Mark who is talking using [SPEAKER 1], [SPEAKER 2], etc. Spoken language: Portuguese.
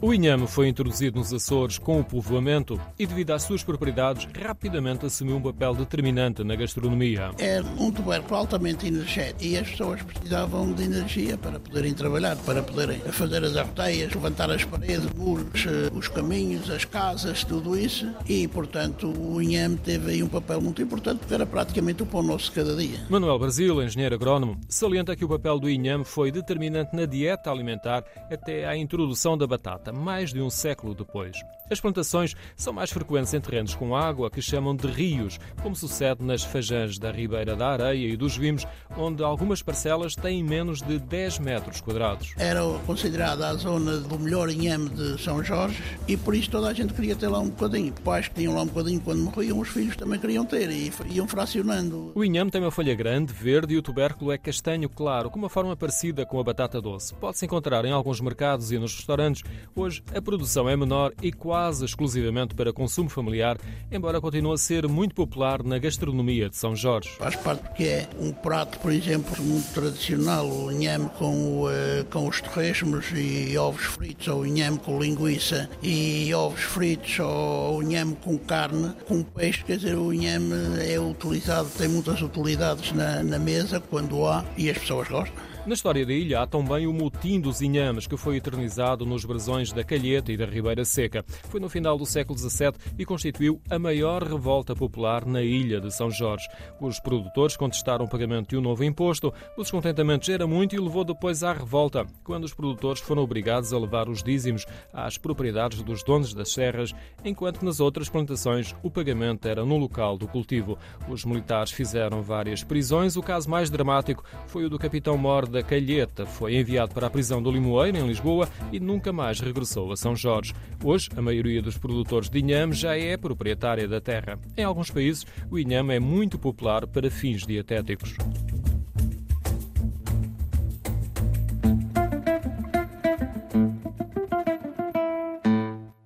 [SPEAKER 1] O inhame foi introduzido nos Açores com o povoamento e, devido às suas propriedades, rapidamente assumiu um papel determinante na gastronomia.
[SPEAKER 2] É um tubérculo altamente energético e as pessoas precisavam de energia para poderem trabalhar, para poderem fazer as arteias, levantar as paredes, muros, eh, os caminhos, as casas, tudo isso. E, portanto, o inhame teve aí um papel muito importante porque era praticamente o pão nosso de cada dia.
[SPEAKER 1] Manuel Brasil, engenheiro agrónomo, salienta que o papel do inhame foi determinante na dieta alimentar até à introdução da batata mais de um século depois. As plantações são mais frequentes em terrenos com água, que chamam de rios, como sucede nas fajãs da Ribeira da Areia e dos Vimos, onde algumas parcelas têm menos de 10 metros quadrados.
[SPEAKER 2] Era considerada a zona do melhor inhame de São Jorge e por isso toda a gente queria ter lá um bocadinho. Pais que tinham lá um bocadinho quando morriam, os filhos também queriam ter e iam fracionando.
[SPEAKER 1] O inhame tem uma folha grande, verde e o tubérculo é castanho claro, com uma forma parecida com a batata doce. Pode-se encontrar em alguns mercados e nos restaurantes. Hoje a produção é menor e quase exclusivamente para consumo familiar, embora continue a ser muito popular na gastronomia de São Jorge.
[SPEAKER 2] Faz parte porque é um prato, por exemplo, muito tradicional, o inhame com, uh, com os torresmos e ovos fritos, ou inhame com linguiça e ovos fritos, ou inhame com carne, com peixe, quer dizer, o inhame é utilizado, tem muitas utilidades na, na mesa quando há e as pessoas gostam.
[SPEAKER 1] Na história da ilha há também o motim dos inhames, que foi eternizado nos brasões da Calheta e da Ribeira Seca. Foi no final do século XVII e constituiu a maior revolta popular na ilha de São Jorge. Os produtores contestaram o pagamento de um novo imposto, o descontentamento era muito e levou depois à revolta, quando os produtores foram obrigados a levar os dízimos às propriedades dos donos das serras, enquanto nas outras plantações o pagamento era no local do cultivo. Os militares fizeram várias prisões. O caso mais dramático foi o do capitão Mor da Calheta. Foi enviado para a prisão do Limoeiro, em Lisboa, e nunca mais regressou a São Jorge. Hoje, a maioria dos produtores de inhame já é proprietária da terra. Em alguns países, o inhame é muito popular para fins dietéticos.